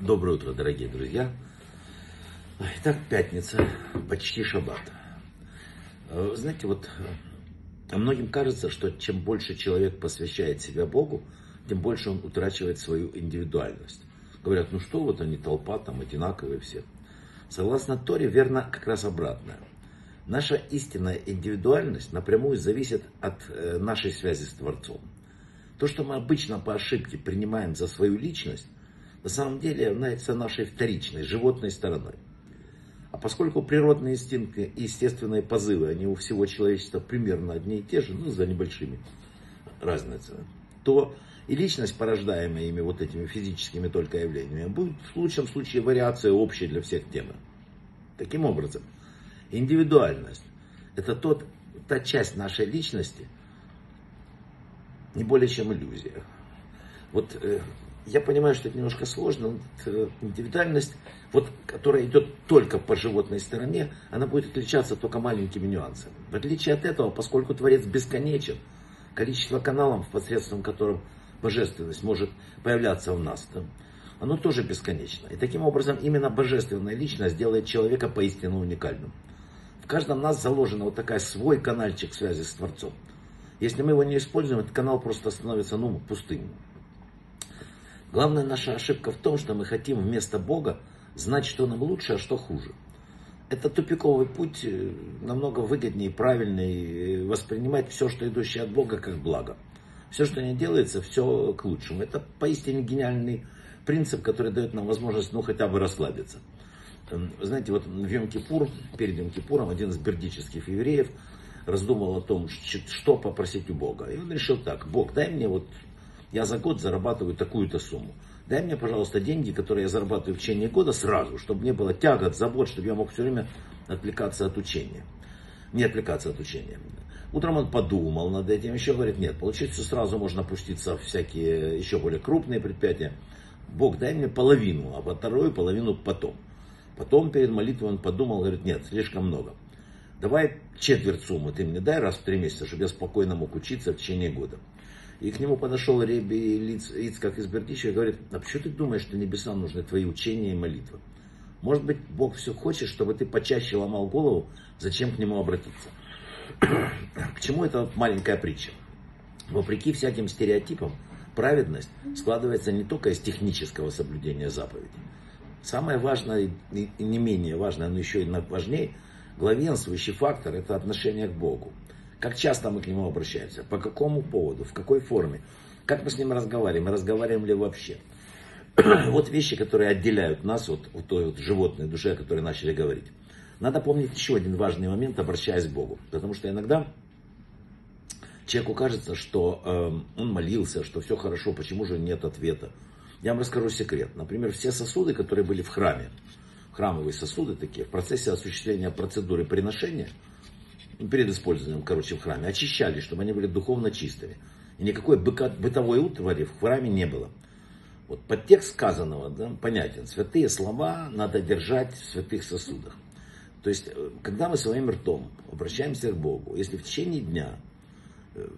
Доброе утро, дорогие друзья. Итак, пятница, почти шаббат. Э, знаете, вот э, многим кажется, что чем больше человек посвящает себя Богу, тем больше он утрачивает свою индивидуальность. Говорят, ну что вот они, толпа там одинаковые все. Согласно Торе, верно как раз обратное. Наша истинная индивидуальность напрямую зависит от э, нашей связи с Творцом. То, что мы обычно по ошибке принимаем за свою личность, на самом деле является нашей вторичной, животной стороной. А поскольку природные инстинкты и естественные позывы, они у всего человечества примерно одни и те же, ну, за небольшими разницами, то и личность, порождаемая ими вот этими физическими только явлениями, будет в лучшем случае вариация общая для всех темы. Таким образом, индивидуальность – это тот, та часть нашей личности – не более чем иллюзия. Вот э, я понимаю, что это немножко сложно. Вот, э, индивидуальность, вот, которая идет только по животной стороне, она будет отличаться только маленькими нюансами. В отличие от этого, поскольку Творец бесконечен, количество каналов, посредством которым божественность может появляться в нас, да, оно тоже бесконечно. И таким образом именно божественная личность делает человека поистине уникальным. В каждом нас заложена вот такая свой канальчик связи с Творцом. Если мы его не используем, этот канал просто становится ну, пустым. Главная наша ошибка в том, что мы хотим вместо Бога знать, что нам лучше, а что хуже. Это тупиковый путь, э, намного выгоднее, правильнее воспринимать все, что идущее от Бога, как благо. Все, что не делается, все к лучшему. Это поистине гениальный принцип, который дает нам возможность, ну, хотя бы расслабиться. Знаете, вот в Йом-Кипур, перед Йом-Кипуром, один из бердических евреев раздумал о том, что попросить у Бога. И он решил так, Бог, дай мне вот, я за год зарабатываю такую-то сумму. Дай мне, пожалуйста, деньги, которые я зарабатываю в течение года сразу, чтобы не было тягот, забот, чтобы я мог все время отвлекаться от учения. Не отвлекаться от учения. Утром он подумал над этим, еще говорит, нет, получается сразу можно опуститься в всякие еще более крупные предприятия. Бог, дай мне половину, а вторую половину потом. Потом перед молитвой он подумал, говорит, нет, слишком много давай четверть суммы ты мне дай раз в три месяца, чтобы я спокойно мог учиться в течение года. И к нему подошел Реби Лиц, Ицкак из Бердича и говорит, а почему ты думаешь, что небесам нужны твои учения и молитвы? Может быть, Бог все хочет, чтобы ты почаще ломал голову, зачем к нему обратиться? К чему эта маленькая притча? Вопреки всяким стереотипам, праведность складывается не только из технического соблюдения заповедей. Самое важное и не менее важное, но еще и важнее – главенствующий фактор – это отношение к Богу. Как часто мы к Нему обращаемся, по какому поводу, в какой форме, как мы с Ним разговариваем, мы разговариваем ли вообще. вот вещи, которые отделяют нас от, от той вот животной души, о которой начали говорить. Надо помнить еще один важный момент, обращаясь к Богу. Потому что иногда человеку кажется, что э, он молился, что все хорошо, почему же нет ответа. Я вам расскажу секрет. Например, все сосуды, которые были в храме, храмовые сосуды такие, в процессе осуществления процедуры приношения, перед использованием, короче, в храме, очищали, чтобы они были духовно чистыми. И никакой бытовой утвари в храме не было. Вот подтекст сказанного да, понятен. Святые слова надо держать в святых сосудах. То есть, э, когда мы своим ртом обращаемся к Богу, если в течение дня э,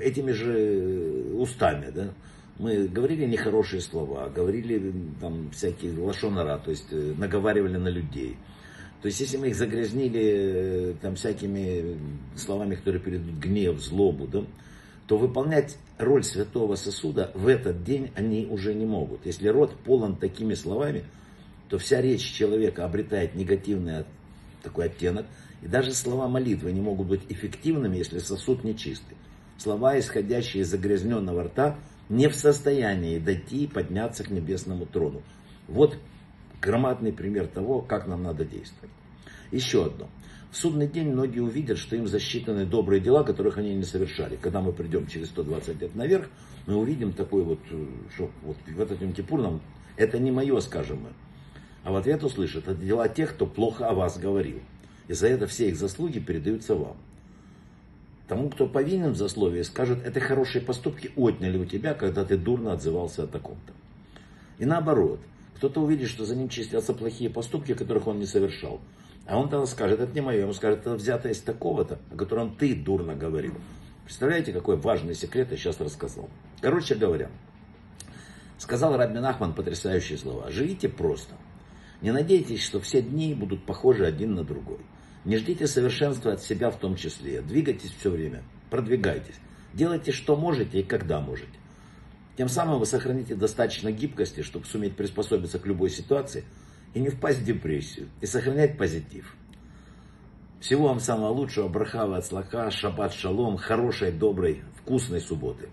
этими же устами, да, мы говорили нехорошие слова, говорили там всякие лошонара, то есть э, наговаривали на людей. То есть, если мы их загрязнили э, там всякими словами, которые передают гнев, злобу, да, то выполнять роль святого сосуда в этот день они уже не могут. Если род полон такими словами, то вся речь человека обретает негативный такой оттенок, и даже слова молитвы не могут быть эффективными, если сосуд нечистый. Слова, исходящие из загрязненного рта, не в состоянии дойти и подняться к небесному трону. Вот громадный пример того, как нам надо действовать. Еще одно. В судный день многие увидят, что им засчитаны добрые дела, которых они не совершали. Когда мы придем через 120 лет наверх, мы увидим такой вот, э, что вот в этот Йом Кипур нам, это не мое, скажем мы. А в ответ услышат, это дела тех, кто плохо о вас говорил. И за это все их заслуги передаются вам. Тому, кто повинен в засловии, скажут, это хорошие поступки отняли у тебя, когда ты дурно отзывался о таком-то. И наоборот, кто-то увидит, что за ним чистятся плохие поступки, которых он не совершал. А он тогда скажет, это не мое, он скажет, это взято из такого-то, о котором ты дурно говорил. Представляете, какой важный секрет я сейчас рассказал. Короче говоря, Сказал Рабин Ахман потрясающие слова. Живите просто. Не надейтесь, что все дни будут похожи один на другой. Не ждите совершенства от себя в том числе. Двигайтесь все время. Продвигайтесь. Делайте, что можете и когда можете. Тем самым вы сохраните достаточно гибкости, чтобы суметь приспособиться к любой ситуации и не впасть в депрессию, и сохранять позитив. Всего вам самого лучшего, брахава от слаха, шаббат шалом, хорошей, доброй, вкусной субботы.